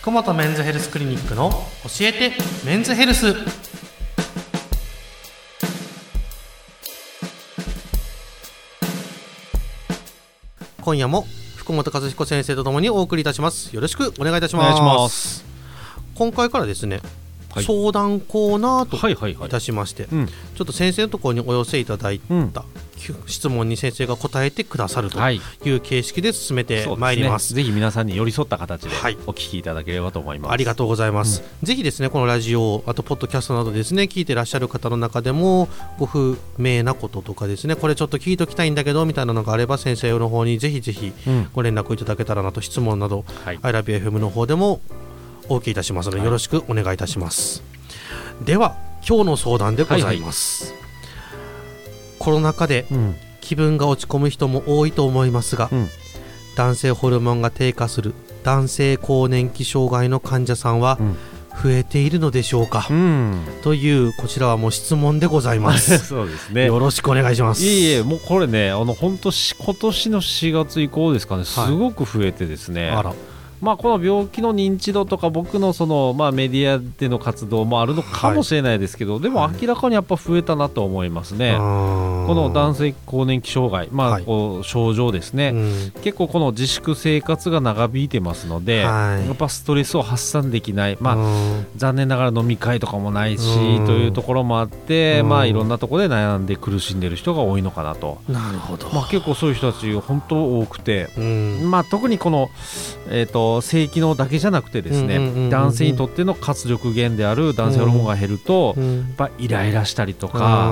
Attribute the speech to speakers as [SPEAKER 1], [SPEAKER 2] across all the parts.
[SPEAKER 1] 福本メンズヘルスクリニックの教えてメンズヘルス。今夜も福本和彦先生とともにお送りいたします。よろしくお願いいたします。
[SPEAKER 2] お願いします。
[SPEAKER 1] 今回からですね、
[SPEAKER 2] はい
[SPEAKER 1] 相談コーナーと
[SPEAKER 2] はいはいはい。
[SPEAKER 1] いたしまして、
[SPEAKER 2] うん。
[SPEAKER 1] ちょっと先生のところにお寄せいただいた
[SPEAKER 2] うん。
[SPEAKER 1] 質問に先生が答えてくださると
[SPEAKER 2] はい。
[SPEAKER 1] いう形式で進めてまいります。
[SPEAKER 2] ぜひ皆さんに寄り添った形で
[SPEAKER 1] はい。
[SPEAKER 2] お聞きいただければと思います、
[SPEAKER 1] ありがとうございます、ぜひですねこのラジオあとポッドキャストなどですね聞いてらっしゃる方の中でもご不明なこととかですねこれちょっと聞いときたいんだけどみたいなのがあれば先生の方にぜひぜひ
[SPEAKER 2] うん。
[SPEAKER 1] ご連絡いただけたらなと質問など
[SPEAKER 2] はい。
[SPEAKER 1] iLoveFM の方でもお受けいたしますので
[SPEAKER 2] はい。
[SPEAKER 1] よろしくお願いいたします、では今日の相談でございます、コロナ禍で
[SPEAKER 2] うん。
[SPEAKER 1] 気分が落ち込む人も多いと思いますが、
[SPEAKER 2] うん。
[SPEAKER 1] 男性ホルモンが低下する男性更年期障害の患者さんは
[SPEAKER 2] うん。
[SPEAKER 1] 増えているのでしょうか、
[SPEAKER 2] うん。
[SPEAKER 1] というこちらはもう質問でございます。
[SPEAKER 2] そうですね。
[SPEAKER 1] よろしくお願いします。
[SPEAKER 2] いえいえもうこれねあの本当し今年の4月以降ですかねすごく増えてですね、
[SPEAKER 1] あら
[SPEAKER 2] まあ、この病気の認知度とか僕のその、まあ、メディアでの活動もあるのかもしれないですけど、でも明らかにやっぱ増えたなと思いますね。こ
[SPEAKER 1] こ
[SPEAKER 2] の男性更年期障害、まあ
[SPEAKER 1] はい。
[SPEAKER 2] こう症状ですね、
[SPEAKER 1] うん。
[SPEAKER 2] 結構この自粛生活が長引いてますので、
[SPEAKER 1] はい。
[SPEAKER 2] やっぱストレスを発散できない、まあ、
[SPEAKER 1] うん。
[SPEAKER 2] 残念ながら飲み会とかもないし、
[SPEAKER 1] うん。
[SPEAKER 2] というところもあって、
[SPEAKER 1] うん。
[SPEAKER 2] まあ、いろんなところで悩んで苦しんでる人が多いのかなと、
[SPEAKER 1] なるほど、
[SPEAKER 2] まあ、結構そういう人たち本当多くて。
[SPEAKER 1] うん。
[SPEAKER 2] まあ、特にこの、えー、と性機能だけじゃなくてですね、男性にとっての活力源である男性ホルモンが減ると、やっ
[SPEAKER 1] うん。
[SPEAKER 2] ぱイライラしたりとか、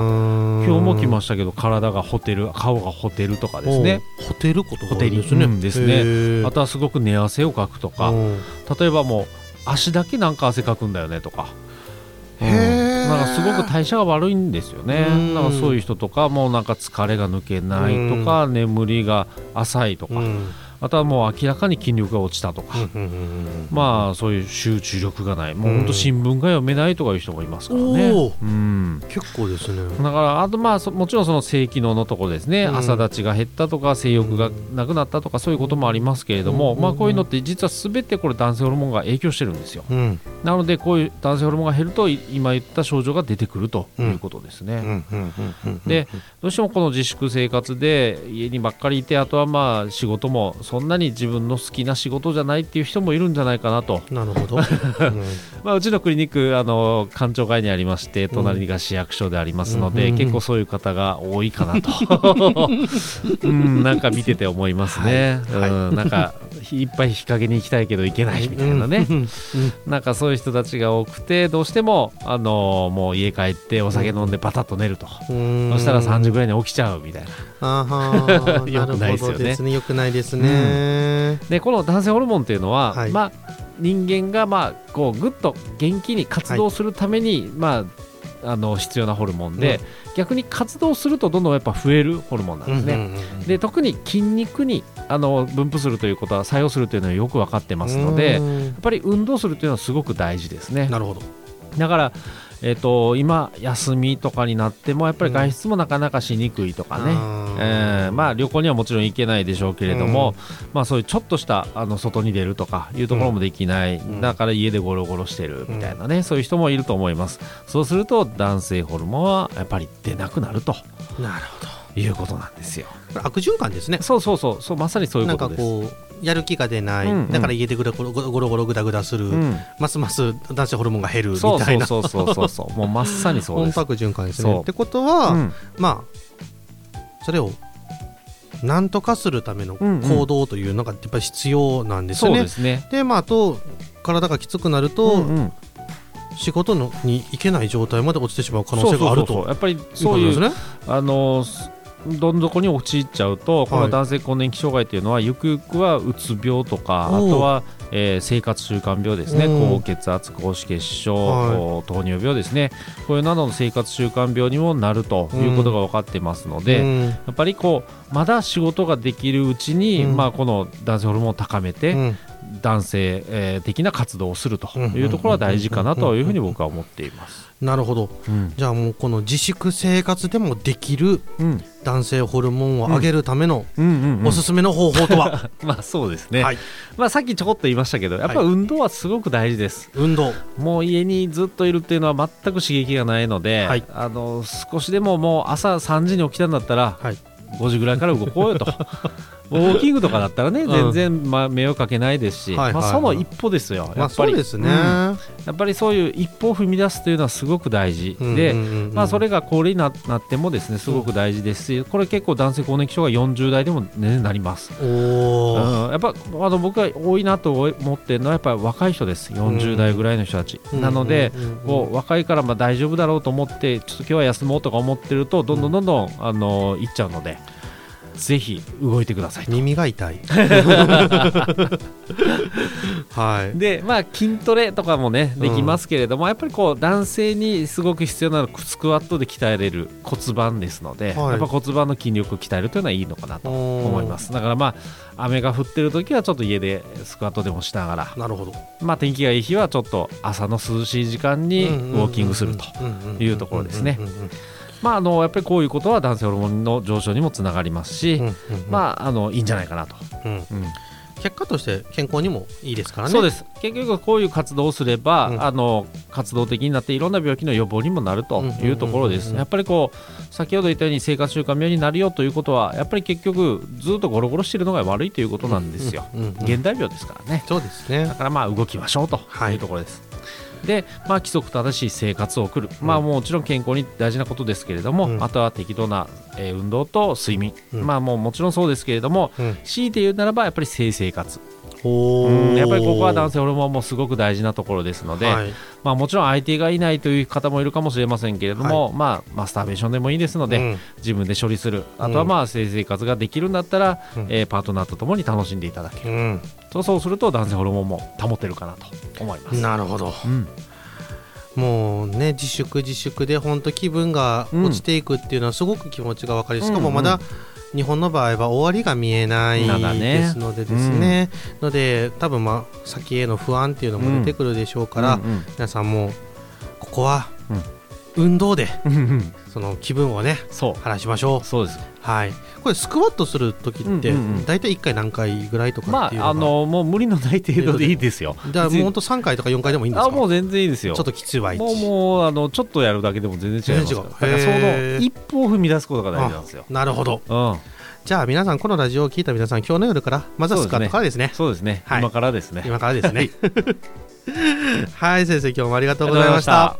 [SPEAKER 2] 今日も来ましたけど体がほてる顔がほてるとかですね。
[SPEAKER 1] おホテルことがですね,、
[SPEAKER 2] うんですね。あとはすごく寝汗をかくとか。
[SPEAKER 1] う。ん
[SPEAKER 2] 例えばもう足だけなんか汗かくんだよねとか。なんかすごく代謝が悪いんですよね。
[SPEAKER 1] うん。
[SPEAKER 2] なんかそういう人とかもうなんか疲れが抜けないとか眠りが浅いとか。
[SPEAKER 1] うん
[SPEAKER 2] あとはもう明らかに筋力が落ちたとか、まあそういう集中力がない。もう本当新聞が読めないとかいう人もいますからね。うん。
[SPEAKER 1] 結構ですね。
[SPEAKER 2] だからあとまあそもちろんその性機能のところですね、
[SPEAKER 1] うん。
[SPEAKER 2] 朝立ちが減ったとか性欲がなくなったとかそういうこともありますけれども、
[SPEAKER 1] うん。
[SPEAKER 2] まあこういうのって実は全てこれ男性ホルモンが影響してるんですよ。
[SPEAKER 1] うん
[SPEAKER 2] なのでこういう男性ホルモンが減るとい今言った症状が出てくるということですね、でどうしてもこの自粛生活で家にばっかりいてあとはまあ仕事もそんなに自分の好きな仕事じゃないっていう人もいるんじゃないかなと。
[SPEAKER 1] なるほど、うん。
[SPEAKER 2] まあ、うちのクリニックあの官庁街にありまして隣が市役所でありますので、
[SPEAKER 1] うん
[SPEAKER 2] 結構そういう方が多いかなと、うん、なんか見てて思いますね、
[SPEAKER 1] はい。
[SPEAKER 2] うん、なんかいっぱい日陰に行きたいけど行けないみたいなね、
[SPEAKER 1] うん。
[SPEAKER 2] なんかそういう人たちが多くてどうしてもあのもう家帰ってお酒飲んでパタッと寝ると、
[SPEAKER 1] うん。
[SPEAKER 2] そしたら3時ぐらいに起きちゃうみたいな。
[SPEAKER 1] あはー
[SPEAKER 2] よくないですよね。
[SPEAKER 1] ねよくないですね、
[SPEAKER 2] でこの男性ホルモンっていうのは、
[SPEAKER 1] はい。
[SPEAKER 2] まあ、人間がまあこうぐっと元気に活動するために、まあ、あの必要なホルモンで、逆に活動するとどんどんやっぱ増えるホルモンなんですね。
[SPEAKER 1] うんうんうん
[SPEAKER 2] で特に筋肉にあの分布するということは作用するというのはよく分かってますのでや
[SPEAKER 1] うん
[SPEAKER 2] っぱり運動するというのはすごく大事ですね。
[SPEAKER 1] なるほど
[SPEAKER 2] だからえー、と今、休みとかになってもやっぱり外出もなかなかしにくいとかね、えーまあ、旅行にはもちろん行けないでしょうけれども、まあ、そういうちょっとしたあの外に出るとかいうところもできない、
[SPEAKER 1] ん。
[SPEAKER 2] だから家でゴロゴロしてるみたいなね、そういう人もいると思います。そうすると男性ホルモンはやっぱり出なくなると。
[SPEAKER 1] なるほ
[SPEAKER 2] いうことなんですよ。
[SPEAKER 1] ど悪循環ですね。
[SPEAKER 2] そうそうそう。そうまさにそういう
[SPEAKER 1] なん
[SPEAKER 2] ことです。
[SPEAKER 1] かこうやる気が出ない、
[SPEAKER 2] うんうん。
[SPEAKER 1] だから家でぐらゴロゴロゴロゴログダグダする、
[SPEAKER 2] うん、
[SPEAKER 1] ますます男子ホルモンが減るみたいな。
[SPEAKER 2] そうそうそうそうそう もうまさにそうです、
[SPEAKER 1] 悪循環ですね。ってことは、
[SPEAKER 2] うん。
[SPEAKER 1] まあそれをなんとかするための
[SPEAKER 2] うんうん。
[SPEAKER 1] 行動というのがやっぱり必要なんですよ
[SPEAKER 2] そう
[SPEAKER 1] ね。
[SPEAKER 2] ですね。
[SPEAKER 1] でまああと体がきつくなると、
[SPEAKER 2] うんうん。
[SPEAKER 1] 仕事のに行けない状態まで落ちてしまう可能性があると。
[SPEAKER 2] やっぱりそういう
[SPEAKER 1] ね。
[SPEAKER 2] あのすどん底に陥っちゃうと、この男性更年期障害っていうのはゆくゆくはうつ病とかあとは、えー生活習慣病ですね。
[SPEAKER 1] うん。
[SPEAKER 2] 高血圧高脂血症、
[SPEAKER 1] はい。
[SPEAKER 2] 糖尿病ですね。こういうなどの生活習慣病にもなるということが分かってますので、
[SPEAKER 1] うん。
[SPEAKER 2] やっぱりこうまだ仕事ができるうちに、
[SPEAKER 1] うん。
[SPEAKER 2] まあ、この男性ホルモンを高めて、
[SPEAKER 1] うん
[SPEAKER 2] 男性、えー的な活動をするというところは大事かなというふうに僕は思っています。
[SPEAKER 1] なるほど。
[SPEAKER 2] うん。
[SPEAKER 1] じゃあもうこの自粛生活でもできる
[SPEAKER 2] うん。
[SPEAKER 1] 男性ホルモンを上げるためのおすすめの方法とは、
[SPEAKER 2] まあそうですね、
[SPEAKER 1] はい。
[SPEAKER 2] まあ、さっきちょこっと言いましたけどやっぱ
[SPEAKER 1] はい。
[SPEAKER 2] 運動はすごく大事です、
[SPEAKER 1] 運動。
[SPEAKER 2] もう家にずっといるっていうのは全く刺激がないので、
[SPEAKER 1] はい。
[SPEAKER 2] あの少しでももう朝3時に起きたんだったら
[SPEAKER 1] はい。
[SPEAKER 2] 5時ぐらいから動こうよと ウォーキングとかだったらね
[SPEAKER 1] うん。
[SPEAKER 2] 全然、まあ、目をかけないですし、
[SPEAKER 1] はいはいはい。
[SPEAKER 2] まあ、その一歩ですよ
[SPEAKER 1] まあ
[SPEAKER 2] やっぱり、
[SPEAKER 1] そうですね、
[SPEAKER 2] うん。やっぱりそういう一歩を踏み出すというのはすごく大事。で、
[SPEAKER 1] うんうんうんうん。
[SPEAKER 2] まあ、それが高齢にななってもですねすごく大事ですしこれ結構男性更年期症が40代でも、ね、なります。
[SPEAKER 1] おお、
[SPEAKER 2] うん、やっぱあの僕が多いなと思ってるのはやっぱり若い人です。40代ぐらいの人たち、なので、
[SPEAKER 1] うんうんうん。
[SPEAKER 2] こう若いからまあ大丈夫だろうと思ってちょっと今日は休もうとか思ってるとどんどんどんどんあのいっちゃうのでぜひ動いてくださいと。
[SPEAKER 1] 耳が痛い。はい。
[SPEAKER 2] でまあ筋トレとかもねできますけれども、やっぱりこう男性にすごく必要なのはスクワットで鍛えれる骨盤ですので、
[SPEAKER 1] はい。
[SPEAKER 2] やっぱ骨盤の筋力を鍛えるというのはいいのかなと思
[SPEAKER 1] 思
[SPEAKER 2] います。だからまあ雨が降ってる時はちょっと家でスクワットでもしながら
[SPEAKER 1] なるほど。
[SPEAKER 2] まあ天気がいい日はちょっと朝の涼しい時間にウォーキングするというところですねまああのやっぱりこういうことは男性ホルモンの上昇にもつながりますし、まああのいいんじゃないかなと、
[SPEAKER 1] うん。
[SPEAKER 2] うん。
[SPEAKER 1] 結果として健康にもいいですからね。
[SPEAKER 2] そうです。結局こういう活動をすれば、
[SPEAKER 1] うん。
[SPEAKER 2] あの活動的になっていろんな病気の予防にもなるというところです
[SPEAKER 1] うん。うんうんうん
[SPEAKER 2] やっぱりこう先ほど言ったように生活習慣病になるよということはやっぱり結局ずっとゴロゴロしてるのが悪いということなんですよ、
[SPEAKER 1] うんうんうん
[SPEAKER 2] 現代病ですからね。
[SPEAKER 1] そうですね。
[SPEAKER 2] だからまあ動きましょうと
[SPEAKER 1] はい
[SPEAKER 2] いうところです。で、まあ、規則正しい生活を送る、まあ、もちろん健康に大事なことですけれども、
[SPEAKER 1] うん。
[SPEAKER 2] あとは適度な、えー運動と睡眠、
[SPEAKER 1] うん。
[SPEAKER 2] まあ、もうもちろんそうですけれども、
[SPEAKER 1] うん。
[SPEAKER 2] 強いて言うならばやっぱり性生活、
[SPEAKER 1] お
[SPEAKER 2] うんやっぱりここは男
[SPEAKER 1] 性
[SPEAKER 2] 性ホルモンもすごく大事なところですので、
[SPEAKER 1] はい。
[SPEAKER 2] まあ、もちろん相手がいないという方もいるかもしれませんけれども、まあ、マスターベーションでもいいですので、
[SPEAKER 1] うん。
[SPEAKER 2] 自分で処理する。あとはまあ性生活ができるんだったら、
[SPEAKER 1] うん。
[SPEAKER 2] えーパートナーとともに楽しんでいただける、
[SPEAKER 1] うん
[SPEAKER 2] そうそうすると男性ホルモンも保てるかなと思います。
[SPEAKER 1] なるほど。
[SPEAKER 2] うん。
[SPEAKER 1] もうね自粛自粛で本当気分が落ちていくっていうのはすごく気持ちが分かりしかもまだ日本の場合は終わりが見えないですのでですね。ので多分まあ先への不安っていうのも出てくるでしょうから、
[SPEAKER 2] うん
[SPEAKER 1] 皆さんもここは運動で
[SPEAKER 2] うんうん。
[SPEAKER 1] その気分をね
[SPEAKER 2] そう。
[SPEAKER 1] 晴らしましょう。
[SPEAKER 2] そうです。
[SPEAKER 1] はい。これスクワットする時って大体1回何回ぐらいとか
[SPEAKER 2] ま
[SPEAKER 1] っていうのが？
[SPEAKER 2] ああのもう無理のない程度でいいですよ。
[SPEAKER 1] じゃあもうほんと3回とか4回でもいいんですか？
[SPEAKER 2] あもう全然いいですよ。
[SPEAKER 1] ちょっときついわ
[SPEAKER 2] もうもうあのちょっとやるだけでも全然違いますから。だ
[SPEAKER 1] 全然違う。
[SPEAKER 2] からその一歩を踏み出すことが大事なんですよ。
[SPEAKER 1] なるほど。
[SPEAKER 2] うん。
[SPEAKER 1] じゃあ皆さんこのラジオを聞いた皆さん今日の夜からまずはスクワットからですね。
[SPEAKER 2] そうですね。
[SPEAKER 1] はい。
[SPEAKER 2] 今からですね。
[SPEAKER 1] 今からですね。はい。先生今日も
[SPEAKER 2] ありがとうございました